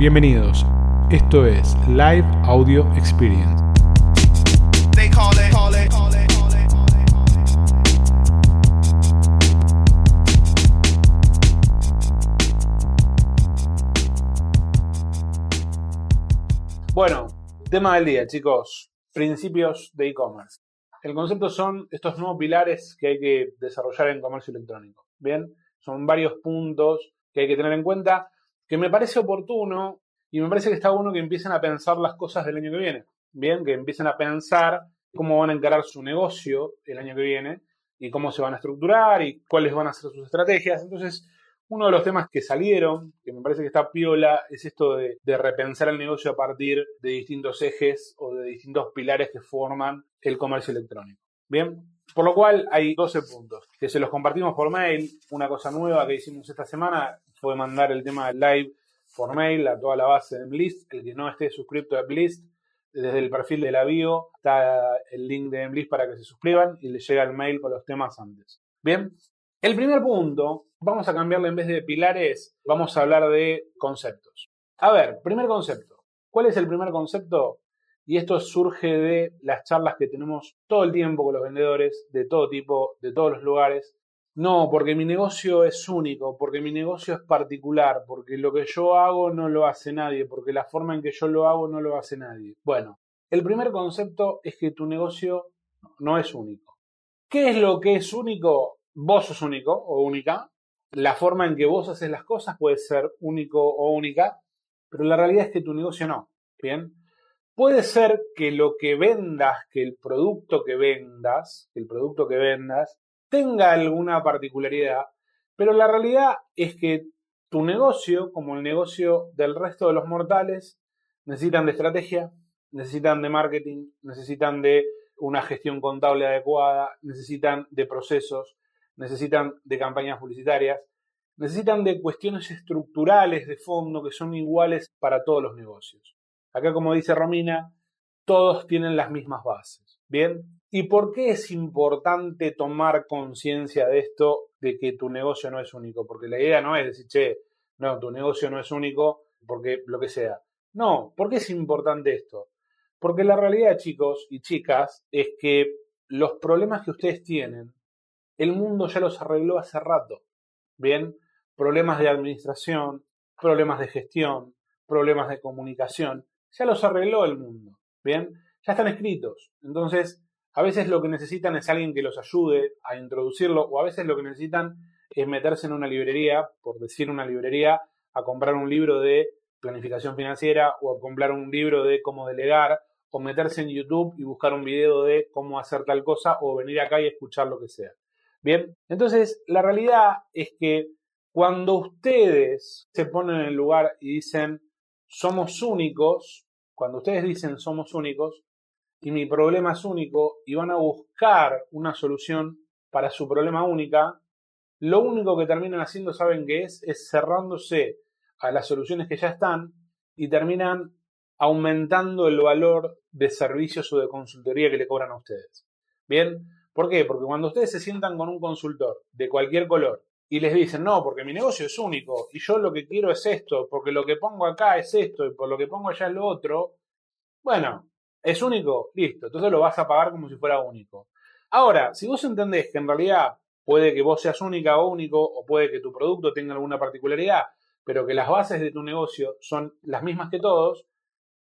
Bienvenidos. Esto es Live Audio Experience. Bueno, tema del día, chicos. Principios de e-commerce. El concepto son estos nuevos pilares que hay que desarrollar en comercio electrónico. Bien, son varios puntos que hay que tener en cuenta que me parece oportuno y me parece que está bueno que empiecen a pensar las cosas del año que viene. Bien, que empiecen a pensar cómo van a encarar su negocio el año que viene y cómo se van a estructurar y cuáles van a ser sus estrategias. Entonces, uno de los temas que salieron, que me parece que está piola, es esto de, repensar el negocio a partir de distintos ejes o de distintos pilares que forman el comercio electrónico. Bien, por lo cual hay 12 puntos que se los compartimos por mail. Una cosa nueva que hicimos esta semana fue mandar el tema live por mail a toda la base de Blist. El que no esté suscrito a Blist, desde el perfil de la bio está el link de Blist para que se suscriban y les llega el mail con los temas antes. Bien, el primer punto, vamos a cambiarle en vez de pilares, vamos a hablar de conceptos. A ver, primer concepto. ¿Cuál es el primer concepto? Y esto surge de las charlas que tenemos todo el tiempo con los vendedores, de todo tipo, de todos los lugares. No, porque mi negocio es único, porque mi negocio es particular, porque lo que yo hago no lo hace nadie, porque la forma en que yo lo hago no lo hace nadie. Bueno, el primer concepto es que tu negocio no es único. ¿Qué es lo que es único? vos sos único o única, la forma en que vos haces las cosas puede ser único o única, pero la realidad es que tu negocio no. Bien, puede ser que lo que vendas, que el producto que vendas, el producto que vendas tenga alguna particularidad, pero la realidad es que tu negocio, como el negocio del resto de los mortales, necesitan de estrategia, necesitan de marketing, necesitan de una gestión contable adecuada, necesitan de procesos, necesitan de campañas publicitarias, necesitan de cuestiones estructurales de fondo que son iguales para todos los negocios. Acá, como dice Romina, todos tienen las mismas bases. ¿Bien? ¿Y por qué es importante tomar conciencia de esto, de que tu negocio no es único? Porque la idea no es decir, che, no, tu negocio no es único porque lo que sea. No, ¿por qué es importante esto? Porque la realidad, chicos y chicas, es que los problemas que ustedes tienen el mundo ya los arregló hace rato. Bien, problemas de administración, problemas de gestión, problemas de comunicación, ya los arregló el mundo. Bien, ya están escritos. Entonces, a veces lo que necesitan es alguien que los ayude a introducirlo o a veces lo que necesitan es meterse en una librería, por decir una librería, a comprar un libro de planificación financiera o a comprar un libro de cómo delegar o meterse en YouTube y buscar un video de cómo hacer tal cosa o venir acá y escuchar lo que sea. Bien, entonces la realidad es que cuando ustedes se ponen en el lugar y dicen somos únicos, cuando ustedes dicen somos únicos y mi problema es único y van a buscar una solución para su problema única, lo único que terminan haciendo, ¿saben qué es? Es cerrándose a las soluciones que ya están y terminan aumentando el valor de servicios o de consultoría que le cobran a ustedes. Bien, ¿Por qué? Porque cuando ustedes se sientan con un consultor de cualquier color y les dicen, no, porque mi negocio es único y yo lo que quiero es esto, porque lo que pongo acá es esto y por lo que pongo allá es lo otro, bueno, es único, listo, entonces lo vas a pagar como si fuera único. Ahora, si vos entendés que en realidad puede que vos seas única o único, o puede que tu producto tenga alguna particularidad, pero que las bases de tu negocio son las mismas que todos,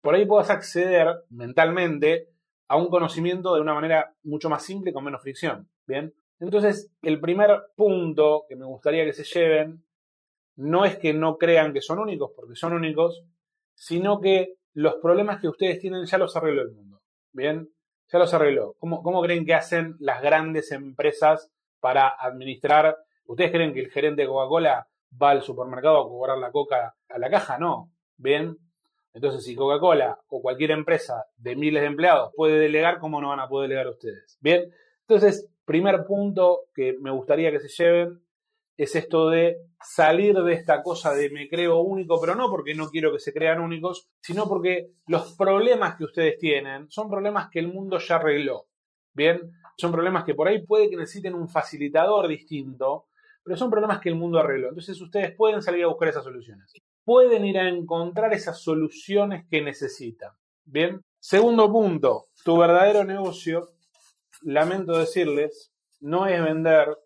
por ahí puedas acceder mentalmente a un conocimiento de una manera mucho más simple y con menos fricción. Bien. Entonces, el primer punto que me gustaría que se lleven no es que no crean que son únicos, porque son únicos, sino que los problemas que ustedes tienen ya los arregló el mundo. Bien, ya los arregló. ¿Cómo, creen que hacen las grandes empresas para administrar? ¿Ustedes creen que el gerente de Coca-Cola va al supermercado a cobrar la coca a la caja? No. Bien, entonces, si Coca-Cola o cualquier empresa de miles de empleados puede delegar, ¿cómo no van a poder delegar ustedes? Bien, entonces, primer punto que me gustaría que se lleven es esto de salir de esta cosa de me creo único, pero no porque no quiero que se crean únicos, sino porque los problemas que ustedes tienen son problemas que el mundo ya arregló. Bien, son problemas que por ahí puede que necesiten un facilitador distinto, pero son problemas que el mundo arregló. Entonces ustedes pueden salir a buscar esas soluciones. pueden ir a encontrar esas soluciones que necesitan. Bien. Segundo punto, tu verdadero negocio, lamento decirles, no es vender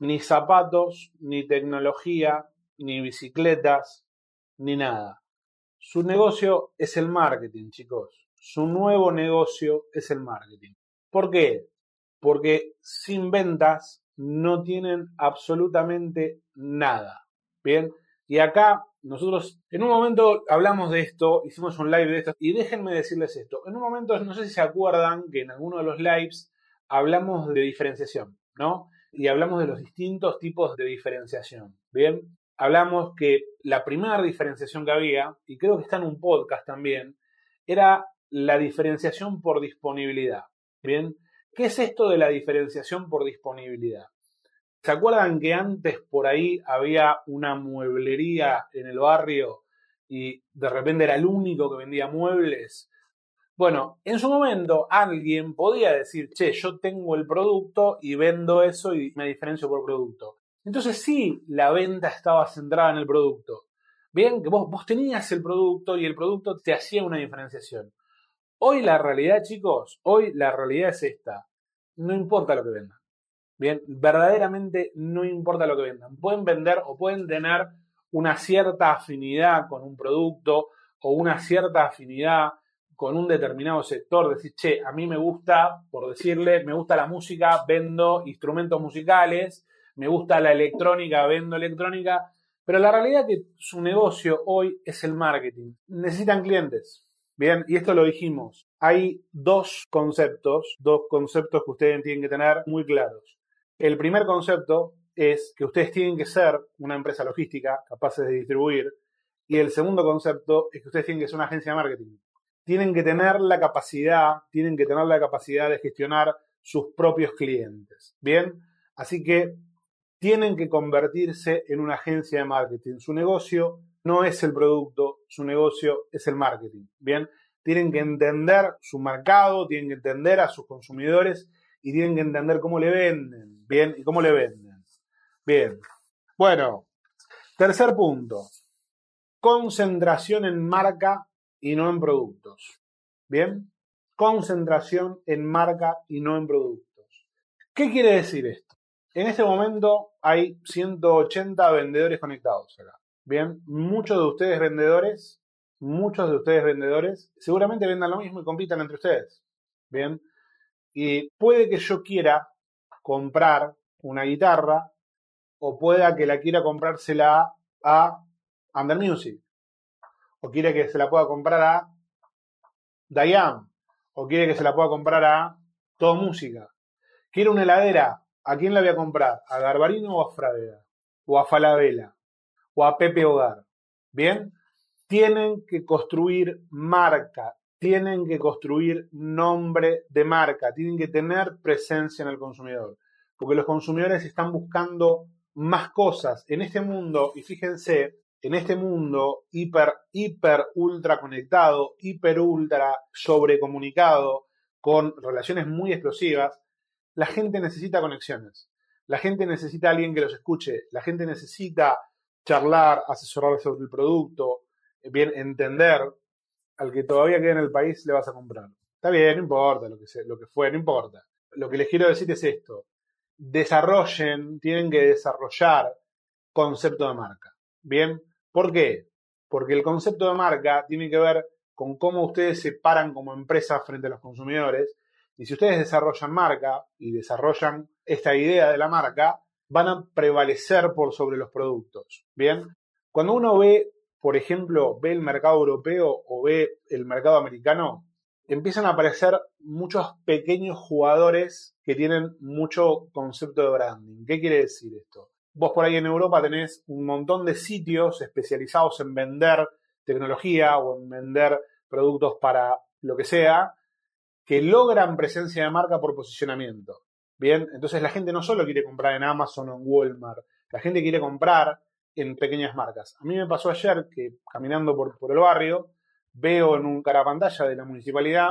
ni zapatos, ni tecnología, ni bicicletas, ni nada. Su negocio es el marketing, chicos. Su nuevo negocio es el marketing. ¿Por qué? Porque sin ventas no tienen absolutamente nada. Bien, y acá nosotros en un momento hablamos de esto, hicimos un live de esto, y déjenme decirles esto. En un momento, no sé si se acuerdan que en alguno de los lives hablamos de diferenciación, ¿no? Y hablamos de los distintos tipos de diferenciación. Bien, hablamos que la primera diferenciación que había, y creo que está en un podcast también, era la diferenciación por disponibilidad. Bien, ¿qué es esto de la diferenciación por disponibilidad? ¿Se acuerdan que antes por ahí había una mueblería en el barrio y de repente era el único que vendía muebles? Bueno, en su momento alguien podía decir, che, yo tengo el producto y vendo eso y me diferencio por producto. Entonces sí, la venta estaba centrada en el producto. Bien, que vos, vos tenías el producto y el producto te hacía una diferenciación. Hoy la realidad, chicos, hoy la realidad es esta. No importa lo que vendan. Bien, verdaderamente no importa lo que vendan. Pueden vender o pueden tener una cierta afinidad con un producto o una cierta afinidad con un determinado sector, decir, che, a mí me gusta, por decirle, me gusta la música, vendo instrumentos musicales, me gusta la electrónica, vendo electrónica, pero la realidad es que su negocio hoy es el marketing. Necesitan clientes. Bien, y esto lo dijimos. Hay dos conceptos, dos conceptos que ustedes tienen que tener muy claros. El primer concepto es que ustedes tienen que ser una empresa logística capaces de distribuir. Y el segundo concepto es que ustedes tienen que ser una agencia de marketing. Tienen que tener la capacidad, tienen que tener la capacidad de gestionar sus propios clientes. Bien, así que tienen que convertirse en una agencia de marketing. Su negocio no es el producto, su negocio es el marketing. Bien, tienen que entender su mercado, tienen que entender a sus consumidores y tienen que entender cómo le venden. Bien, y cómo le venden. Bien. Bueno, tercer punto. Concentración en marca y no en productos. Bien. Concentración en marca y no en productos. ¿Qué quiere decir esto? En este momento hay 180 vendedores conectados acá. Bien, muchos de ustedes vendedores, muchos de ustedes vendedores, seguramente vendan lo mismo y compitan entre ustedes. Bien, y puede que yo quiera comprar una guitarra o pueda que la quiera comprársela a Under Music o quiere que se la pueda comprar a Diane o quiere que se la pueda comprar a Todo Música. Quiere una heladera ¿A quién la voy a comprar? ¿A Garbarino o a Frávega? ¿O a Falabella? ¿O a Pepe Hogar? ¿Bien? Tienen que construir marca, tienen que construir nombre de marca, tienen que tener presencia en el consumidor, porque los consumidores están buscando más cosas en este mundo, y fíjense, en este mundo hiper, hiper, ultra conectado, hiper, ultra sobrecomunicado, con relaciones muy explosivas, la gente necesita conexiones. La gente necesita alguien que los escuche. La gente necesita charlar, asesorar sobre el producto, eh, bien entender al que todavía queda en el país le vas a comprar. Está bien, no importa lo que, sea, lo que fue, no importa. Lo que les quiero decir es esto. Desarrollen, tienen que desarrollar concepto de marca. ¿Bien? ¿Por qué? Porque el concepto de marca tiene que ver con cómo ustedes se paran como empresa frente a los consumidores y si ustedes desarrollan marca y desarrollan esta idea de la marca, van a prevalecer por sobre los productos. Bien, cuando uno ve, por ejemplo, ve el mercado europeo o ve el mercado americano, empiezan a aparecer muchos pequeños jugadores que tienen mucho concepto de branding. ¿Qué quiere decir esto? Vos por ahí en Europa tenés un montón de sitios especializados en vender tecnología o en vender productos para lo que sea, que logran presencia de marca por posicionamiento. Bien, entonces la gente no solo quiere comprar en Amazon o en Walmart, la gente quiere comprar en pequeñas marcas. A mí me pasó ayer que caminando por, por el barrio, veo en un carapantalla de la municipalidad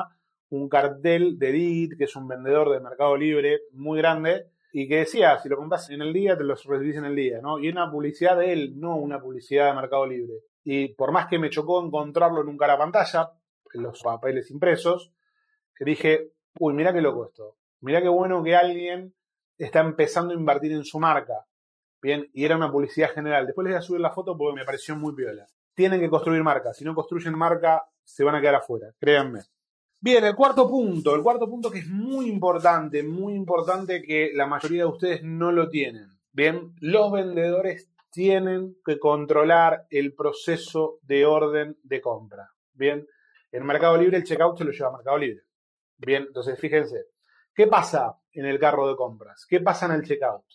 un cartel de Digit, que es un vendedor de Mercado Libre muy grande, y que decía, si lo compras en el día, te lo recibís en el día, ¿no? Y una publicidad de él, no una publicidad de Mercado Libre. y por más que me chocó encontrarlo en un cara pantalla, en los papeles impresos, dije, uy, mira qué loco esto. Mira qué bueno que alguien está empezando a invertir en su marca. Bien, y era una publicidad general. Después les voy a subir la foto porque me pareció muy piola. Tienen que construir marca. Si no construyen marca, se van a quedar afuera, créanme. Bien, el cuarto punto, el cuarto punto que es muy importante, muy importante que la mayoría de ustedes no lo tienen. Bien, los vendedores tienen que controlar el proceso de orden de compra. Bien, en Mercado Libre el checkout se lo lleva a Mercado Libre. Bien, entonces fíjense, ¿qué pasa en el carro de compras? ¿Qué pasa en el checkout?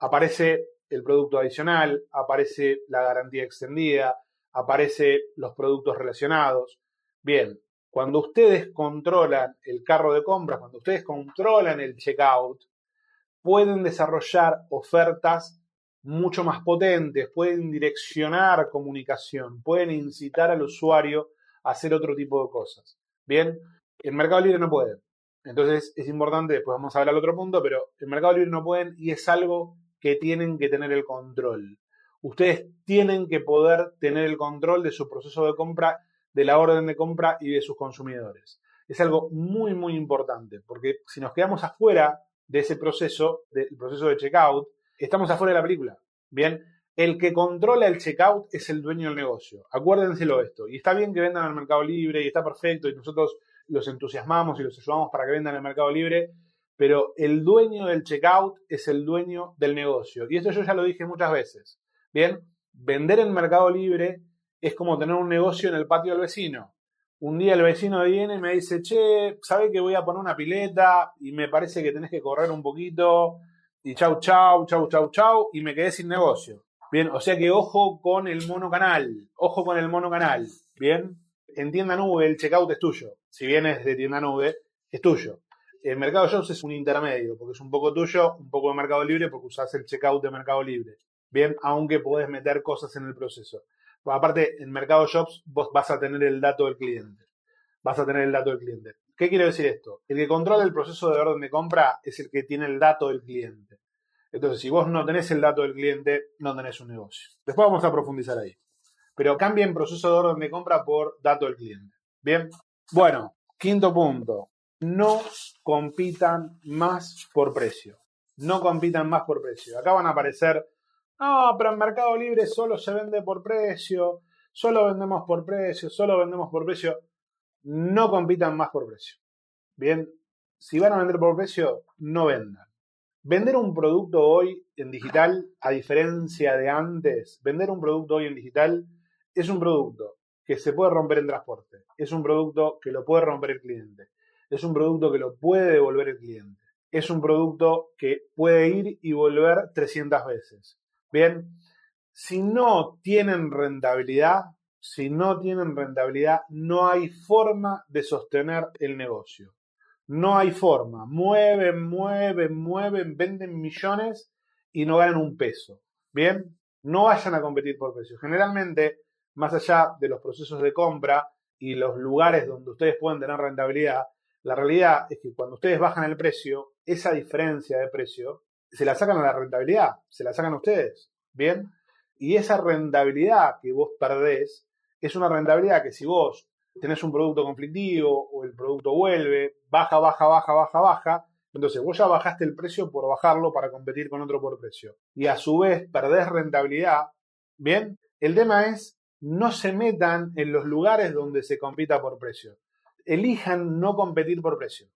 Aparece el producto adicional, aparece la garantía extendida, aparece los productos relacionados. Bien, cuando ustedes controlan el carro de compras, cuando ustedes controlan el checkout, pueden desarrollar ofertas mucho más potentes, pueden direccionar comunicación, pueden incitar al usuario a hacer otro tipo de cosas. Bien, en Mercado Libre no pueden. Entonces es importante, después vamos a hablar al otro punto, pero en Mercado Libre no pueden y es algo que tienen que tener el control. Ustedes tienen que poder tener el control de su proceso de compra, de la orden de compra y de sus consumidores. Es algo muy, muy importante, porque si nos quedamos afuera de ese proceso, del proceso de checkout, estamos afuera de la película. Bien, el que controla el checkout es el dueño del negocio. Acuérdenselo esto. Y está bien que vendan al mercado libre y está perfecto y nosotros los entusiasmamos y los ayudamos para que vendan al mercado libre, pero el dueño del checkout es el dueño del negocio. Y esto yo ya lo dije muchas veces. Bien, vender en mercado libre es como tener un negocio en el patio del vecino. Un día el vecino viene y me dice, che, ¿sabe que voy a poner una pileta? Y me parece que tenés que correr un poquito. Y chau, chau, chau, chau, chau. Y me quedé sin negocio. Bien, o sea que ojo con el monocanal. Ojo con el monocanal. Bien, en tienda nube el checkout es tuyo. Si vienes de tienda nube, es tuyo. El Mercado Shops es un intermedio, porque es un poco tuyo, un poco de Mercado Libre, porque usas el checkout de Mercado Libre. Bien, aunque podés meter cosas en el proceso. Aparte, en Mercado Shops vos vas a tener el dato del cliente. Vas a tener el dato del cliente. ¿Qué quiere decir esto? El que controla el proceso de orden de compra es el que tiene el dato del cliente. Entonces, si vos no tenés el dato del cliente, no tenés un negocio. Después vamos a profundizar ahí. Pero cambien proceso de orden de compra por dato del cliente. Bien. Bueno, quinto punto. No compitan más por precio. No compitan más por precio. Acá van a aparecer no, pero en Mercado Libre solo se vende por precio, solo vendemos por precio, solo vendemos por precio. No compitan más por precio. Bien, si van a vender por precio, no vendan. Vender un producto hoy en digital, a diferencia de antes, vender un producto hoy en digital es un producto que se puede romper en transporte, es un producto que lo puede romper el cliente, es un producto que lo puede devolver el cliente, es un producto que puede ir y volver 300 veces. Bien, si no tienen rentabilidad, si no tienen rentabilidad, no hay forma de sostener el negocio. No hay forma. Mueven, mueven, mueven, venden millones y no ganan un peso. Bien, no vayan a competir por precios. Generalmente, más allá de los procesos de compra y los lugares donde ustedes pueden tener rentabilidad, la realidad es que cuando ustedes bajan el precio, esa diferencia de precio se la sacan a la rentabilidad, se la sacan a ustedes. ¿Bien? Y esa rentabilidad que vos perdés es una rentabilidad que si vos tenés un producto conflictivo o el producto vuelve, baja, baja, baja, baja, baja, entonces vos ya bajaste el precio por bajarlo para competir con otro por precio. Y a su vez perdés rentabilidad. Bien, el tema es no se metan en los lugares donde se compita por precio. Elijan no competir por precio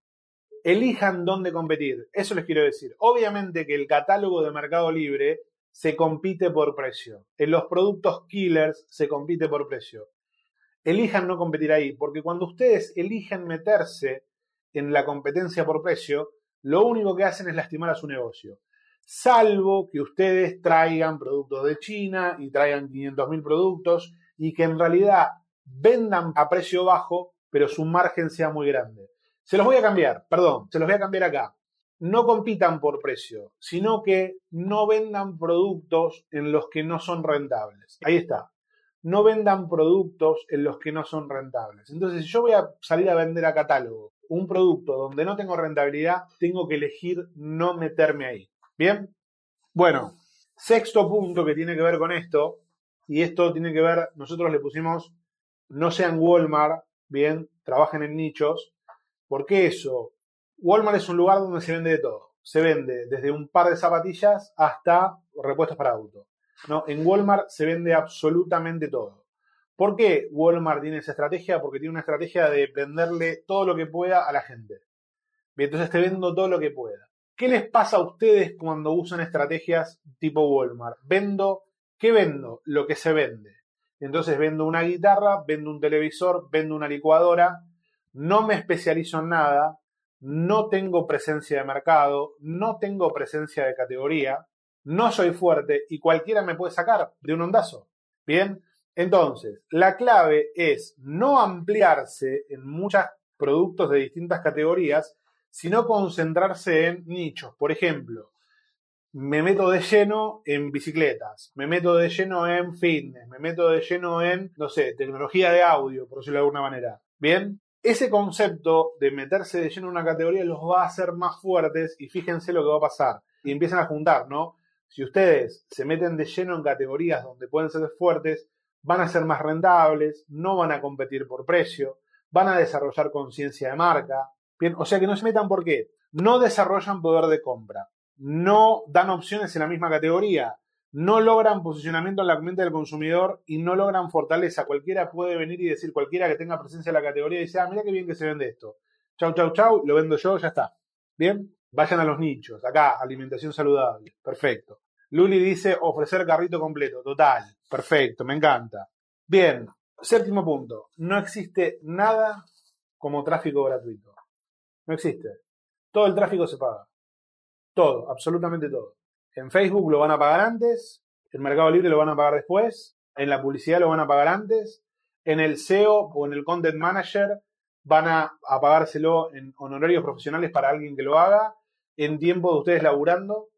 elijan dónde competir. Eso les quiero decir. Obviamente que el catálogo de Mercado Libre se compite por precio. En los productos killers se compite por precio. Elijan no competir ahí, porque cuando ustedes eligen meterse en la competencia por precio, lo único que hacen es lastimar a su negocio. Salvo que ustedes traigan productos de China y traigan 500.000 productos y que en realidad vendan a precio bajo, pero su margen sea muy grande. Se los voy a cambiar, perdón, se los voy a cambiar acá. No compitan por precio, sino que no vendan productos en los que no son rentables. Ahí está. No vendan productos en los que no son rentables. Entonces, si yo voy a salir a vender a catálogo un producto donde no tengo rentabilidad, tengo que elegir no meterme ahí. ¿Bien? Bueno, sexto punto que tiene que ver con esto, y esto tiene que ver, nosotros le pusimos, no sean Walmart, bien, trabajen en nichos. ¿Por qué eso? Walmart es un lugar donde se vende de todo. Se vende desde un par de zapatillas hasta repuestos para auto. ¿no? En Walmart se vende absolutamente todo. ¿Por qué Walmart tiene esa estrategia? Porque tiene una estrategia de venderle todo lo que pueda a la gente. Bien, entonces te vendo todo lo que pueda. ¿Qué les pasa a ustedes cuando usan estrategias tipo Walmart? Vendo, ¿qué vendo? Lo que se vende. Entonces vendo una guitarra, vendo un televisor, vendo una licuadora, no me especializo en nada, no tengo presencia de mercado, no tengo presencia de categoría, no soy fuerte y cualquiera me puede sacar de un ondazo. Bien, entonces, la clave es no ampliarse en muchos productos de distintas categorías, sino concentrarse en nichos. Por ejemplo, me meto de lleno en bicicletas, me meto de lleno en fitness, me meto de lleno en, no sé, tecnología de audio, por decirlo de alguna manera. Bien, ese concepto de meterse de lleno en una categoría los va a hacer más fuertes y fíjense lo que va a pasar. Y empiezan a juntar, ¿no? Si ustedes se meten de lleno en categorías donde pueden ser fuertes, van a ser más rentables, no van a competir por precio, van a desarrollar conciencia de marca. Bien, o sea que no se metan por qué. No desarrollan poder de compra, no dan opciones en la misma categoría, no logran posicionamiento en la mente del consumidor y no logran fortaleza. Cualquiera puede venir y decir, cualquiera que tenga presencia en la categoría, dice, ah, mira qué bien que se vende esto. Chau, chau, chau, lo vendo yo, ya está. Bien, vayan a los nichos. Acá, alimentación saludable. Perfecto. Luli dice, ofrecer carrito completo. Total. Perfecto, me encanta. Bien, séptimo punto. No existe nada como tráfico gratuito. No existe. Todo el tráfico se paga. Todo, absolutamente todo. En Facebook lo van a pagar antes, en Mercado Libre lo van a pagar después, en la publicidad lo van a pagar antes, en el SEO o en el Content Manager van a, pagárselo en honorarios profesionales para alguien que lo haga, en tiempo de ustedes laburando.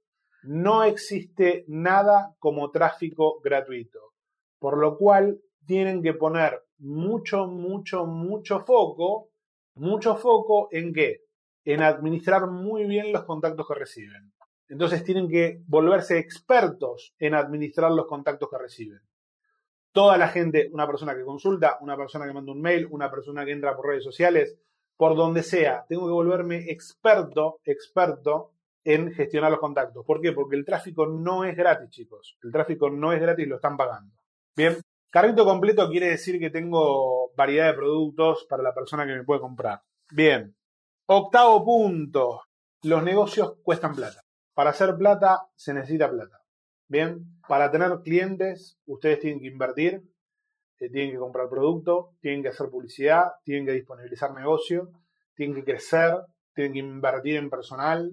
No existe nada como tráfico gratuito, por lo cual tienen que poner mucho, mucho, mucho foco, mucho foco en qué? En administrar muy bien los contactos que reciben. Entonces tienen que volverse expertos en administrar los contactos que reciben. Toda la gente, una persona que consulta, una persona que manda un mail, una persona que entra por redes sociales, por donde sea, tengo que volverme experto, experto en gestionar los contactos. ¿Por qué? Porque el tráfico no es gratis, chicos. El tráfico no es gratis, lo están pagando. Bien, carrito completo quiere decir que tengo variedad de productos para la persona que me puede comprar. Bien, octavo punto, los negocios cuestan plata. Para hacer plata se necesita plata. Bien, para tener clientes ustedes tienen que invertir, eh, tienen que comprar producto, tienen que hacer publicidad, tienen que disponibilizar negocio, tienen que crecer, tienen que invertir en personal.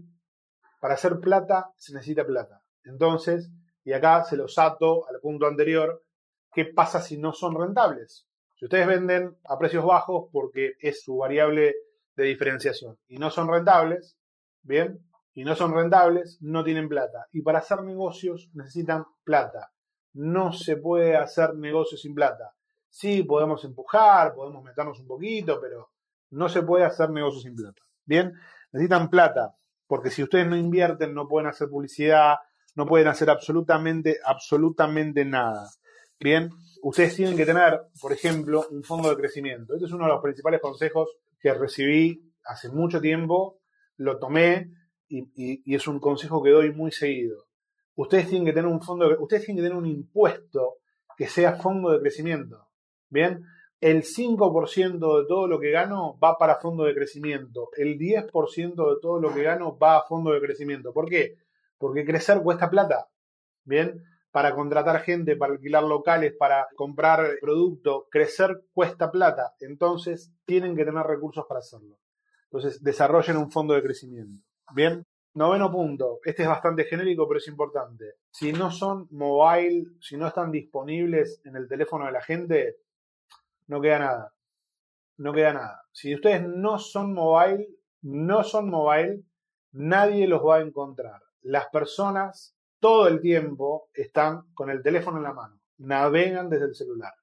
Para hacer plata se necesita plata. Entonces, y acá se los ato al punto anterior, ¿qué pasa si no son rentables? Si ustedes venden a precios bajos porque es su variable de diferenciación y no son rentables, bien, y no son rentables, no tienen plata. Y para hacer negocios necesitan plata. No se puede hacer negocios sin plata. Sí, podemos empujar, podemos meternos un poquito, pero no se puede hacer negocios sin plata. Bien, necesitan plata, porque si ustedes no invierten, no pueden hacer publicidad, no pueden hacer absolutamente, absolutamente nada. Bien, ustedes tienen que tener, por ejemplo, un fondo de crecimiento. Este es uno de los principales consejos que recibí hace mucho tiempo, lo tomé, y, es un consejo que doy muy seguido. Ustedes tienen que tener un fondo, ustedes tienen que tener un impuesto que sea fondo de crecimiento. Bien, el 5% de todo lo que gano va para fondo de crecimiento. El 10% de todo lo que gano va a fondo de crecimiento. ¿Por qué? Porque crecer cuesta plata. Bien, para contratar gente, para alquilar locales, para comprar productos, crecer cuesta plata. Entonces, tienen que tener recursos para hacerlo. Entonces, desarrollen un fondo de crecimiento. Bien, noveno punto. Este es bastante genérico, pero es importante. Si no son mobile, si no están disponibles en el teléfono de la gente, no queda nada. No queda nada. Si ustedes no son mobile, no son mobile, nadie los va a encontrar. Las personas todo el tiempo están con el teléfono en la mano, navegan desde el celular.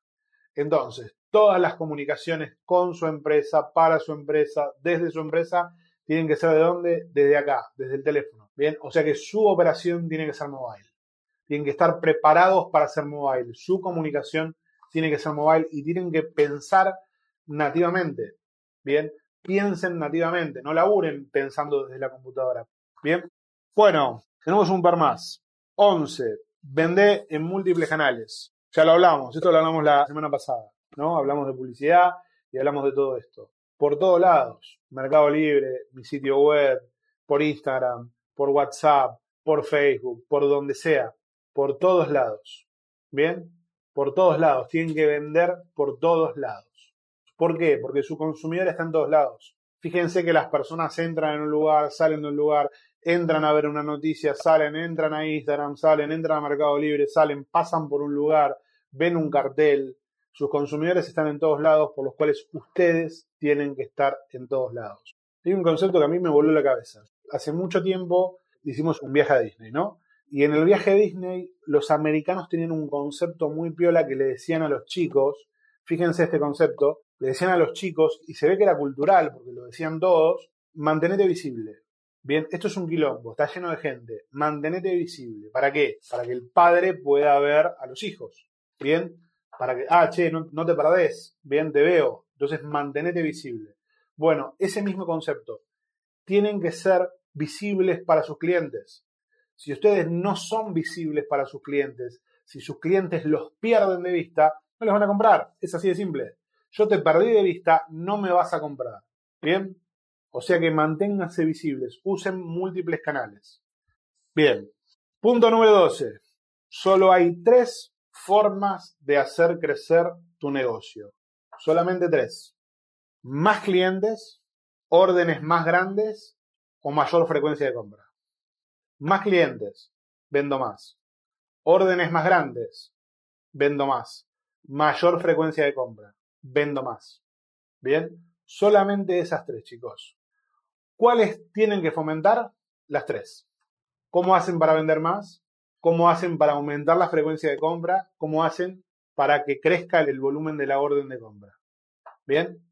Entonces, todas las comunicaciones con su empresa, para su empresa, desde su empresa, tienen que ser de dónde? Desde acá, desde el teléfono. Bien, o sea que su operación tiene que ser mobile. tienen que estar preparados para ser mobile. Su comunicación tiene que ser mobile y tienen que pensar nativamente. Bien, piensen nativamente, no laburen pensando desde la computadora. Bien, bueno, tenemos un par más. 11. Vende en múltiples canales. Ya lo hablamos, esto lo hablamos la semana pasada, ¿no? Hablamos de publicidad y hablamos de todo esto. Por todos lados, Mercado Libre, mi sitio web, por Instagram, por WhatsApp, por Facebook, por donde sea, por todos lados. ¿Bien? Por todos lados. Tienen que vender por todos lados. ¿Por qué? Porque su consumidor está en todos lados. Fíjense que las personas entran en un lugar, salen de un lugar, entran a ver una noticia, salen, entran a Instagram, salen, entran a Mercado Libre, salen, pasan por un lugar, ven un cartel. Sus consumidores están en todos lados, por los cuales ustedes tienen que estar en todos lados. Hay un concepto que a mí me voló la cabeza. Hace mucho tiempo hicimos un viaje a Disney, ¿no? Y en el viaje a Disney, los americanos tenían un concepto muy piola que le decían a los chicos, fíjense este concepto, le decían a los chicos, y se ve que era cultural, porque lo decían todos, mantenete visible. Bien, esto es un quilombo, está lleno de gente. Mantenete visible. ¿Para qué? Para que el padre pueda ver a los hijos. Bien, para que, ah, che, no, te perdés. Bien, te veo. Entonces, mantenete visible. Bueno, ese mismo concepto. Tienen que ser visibles para sus clientes. Si ustedes no son visibles para sus clientes, si sus clientes los pierden de vista, no les van a comprar. Es así de simple. Yo te perdí de vista, no me vas a comprar. Bien, o sea que manténganse visibles, usen múltiples canales. Bien, punto número 12. Solo hay tres formas de hacer crecer tu negocio. Solamente tres. Más clientes, órdenes más grandes o mayor frecuencia de compra. Más clientes, vendo más. Órdenes más grandes, vendo más. Mayor frecuencia de compra, vendo más. Bien, solamente esas tres, chicos. ¿Cuáles tienen que fomentar? Las tres. ¿Cómo hacen para vender más? ¿Cómo hacen para aumentar la frecuencia de compra? ¿Cómo hacen para que crezca el volumen de la orden de compra? Bien,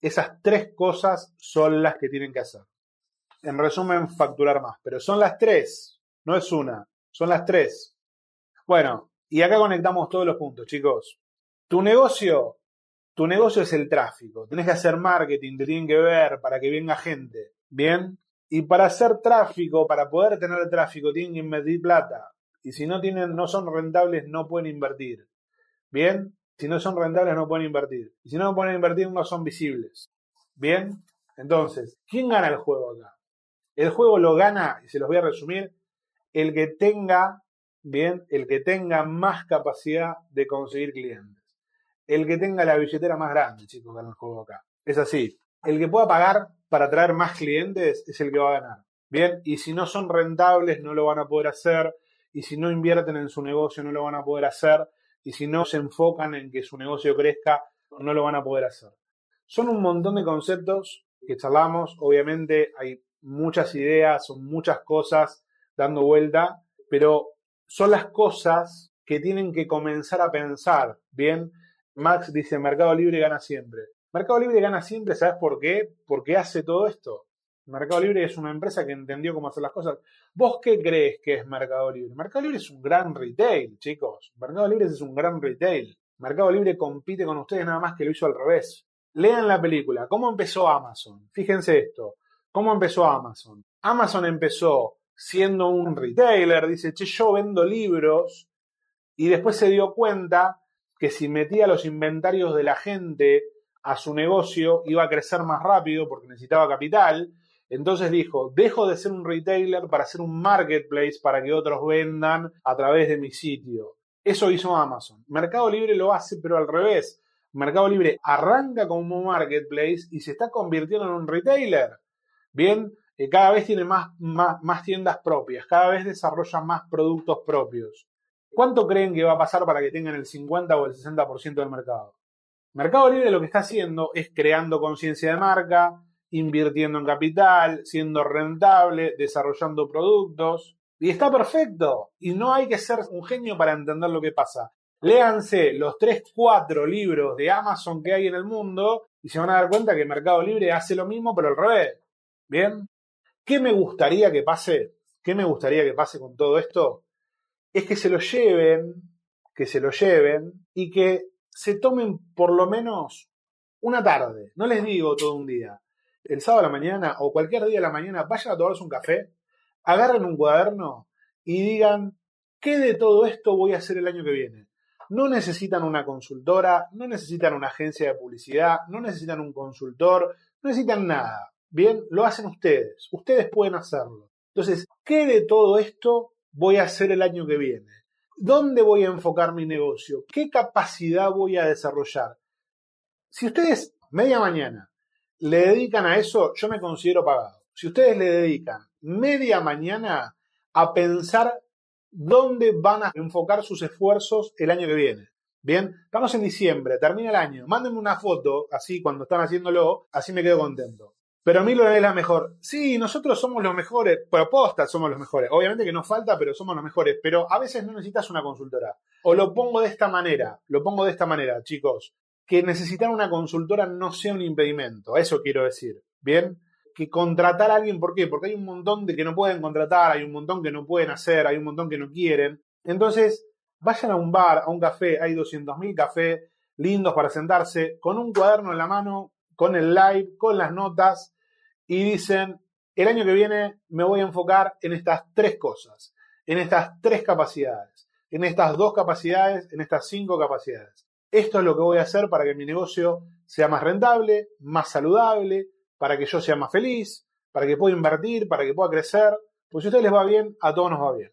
esas tres cosas son las que tienen que hacer. En resumen, facturar más. Pero son las tres, no es una, son las tres. Bueno, y acá conectamos todos los puntos, chicos. Tu negocio, tu negocio es el tráfico. Tienes que hacer marketing, te tienen que ver para que venga gente. Bien. Y para hacer tráfico, para poder tener tráfico, tienen que invertir plata. Y si no tienen, no son rentables, no pueden invertir. Bien. Si no son rentables, no pueden invertir. Y si no pueden invertir, no son visibles. Bien. Entonces, ¿quién gana el juego acá? El juego lo gana, y se los voy a resumir, el que tenga, bien, el que tenga más capacidad de conseguir clientes. El que tenga la billetera más grande, chicos, gana el juego acá. Es así. El que pueda pagar para atraer más clientes es el que va a ganar. Bien, y si no son rentables no lo van a poder hacer, y si no invierten en su negocio no lo van a poder hacer, y si no se enfocan en que su negocio crezca no lo van a poder hacer. Son un montón de conceptos que charlamos, obviamente hay muchas ideas, son muchas cosas dando vuelta, pero son las cosas que tienen que comenzar a pensar, ¿bien? Max dice, Mercado Libre gana siempre. Mercado Libre gana siempre, ¿sabes por qué? Porque hace todo esto. Mercado Libre es una empresa que entendió cómo hacer las cosas. ¿Vos qué crees que es Mercado Libre? Mercado Libre es un gran retail, chicos. Mercado Libre es un gran retail. Mercado Libre compite con ustedes nada más que lo hizo al revés. Lean la película. ¿Cómo empezó Amazon? Fíjense esto. ¿Cómo empezó Amazon? Amazon empezó siendo un retailer, dice, che, yo vendo libros, y después se dio cuenta que si metía los inventarios de la gente a su negocio iba a crecer más rápido porque necesitaba capital. Entonces dijo, dejo de ser un retailer para ser un marketplace para que otros vendan a través de mi sitio. Eso hizo Amazon. Mercado Libre lo hace, pero al revés. Mercado Libre arranca como un marketplace y se está convirtiendo en un retailer. Bien, eh, cada vez tiene más, más, más tiendas propias, cada vez desarrolla más productos propios. ¿Cuánto creen que va a pasar para que tengan el 50 o el 60% del mercado? Mercado Libre lo que está haciendo es creando conciencia de marca, invirtiendo en capital, siendo rentable, desarrollando productos. Y está perfecto. Y no hay que ser un genio para entender lo que pasa. Léanse los 3, 4 libros de Amazon que hay en el mundo y se van a dar cuenta que Mercado Libre hace lo mismo, pero al revés. ¿Bien? ¿Qué me gustaría que pase? ¿Qué me gustaría que pase con todo esto? es que se lo lleven, que se lo lleven y que se tomen por lo menos una tarde. No les digo todo un día. El sábado a la mañana o cualquier día de la mañana vayan a tomarse un café, agarren un cuaderno y digan, ¿qué de todo esto voy a hacer el año que viene? No necesitan una consultora, no necesitan una agencia de publicidad, no necesitan un consultor, no necesitan nada. Bien, lo hacen ustedes. Ustedes pueden hacerlo. Entonces, ¿qué de todo esto voy a hacer el año que viene? ¿Dónde voy a enfocar mi negocio? ¿Qué capacidad voy a desarrollar? Si ustedes media mañana le dedican a eso, yo me considero pagado. Si ustedes le dedican media mañana a pensar dónde van a enfocar sus esfuerzos el año que viene. Bien, estamos en diciembre, termina el año, mándenme una foto, así cuando están haciéndolo, así me quedo contento. Pero a mí lo es la mejor. Sí, nosotros somos los mejores, propostas somos los mejores. Obviamente que nos falta, pero somos los mejores. Pero a veces no necesitas una consultora. O lo pongo de esta manera, lo pongo de esta manera, chicos. Que necesitar una consultora no sea un impedimento. Eso quiero decir. ¿Bien? Que contratar a alguien, ¿por qué? Porque hay un montón de que no pueden contratar, hay un montón que no pueden hacer, hay un montón que no quieren. Entonces, vayan a un bar, a un café, hay 200.000 cafés lindos para sentarse, con un cuaderno en la mano, con el live, con las notas, y dicen, el año que viene me voy a enfocar en estas tres cosas, en estas tres capacidades, en estas dos capacidades, en estas cinco capacidades. Esto es lo que voy a hacer para que mi negocio sea más rentable, más saludable, para que yo sea más feliz, para que pueda invertir, para que pueda crecer. Pues si a ustedes les va bien, a todos nos va bien.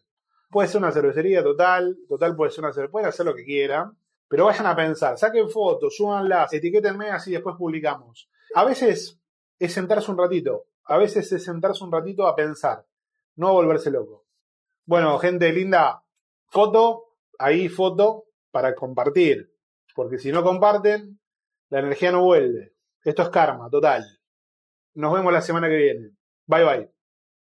Puede ser una cervecería total, total puede ser una cervecería, pueden hacer lo que quieran, pero vayan a pensar, saquen fotos, súbanlas, etiquétenme así después publicamos. A veces es sentarse un ratito, a veces es sentarse un ratito a pensar, no volverse loco. Bueno, gente linda, foto, ahí foto para compartir, porque si no comparten, la energía no vuelve. Esto es karma, total. Nos vemos la semana que viene. Bye bye.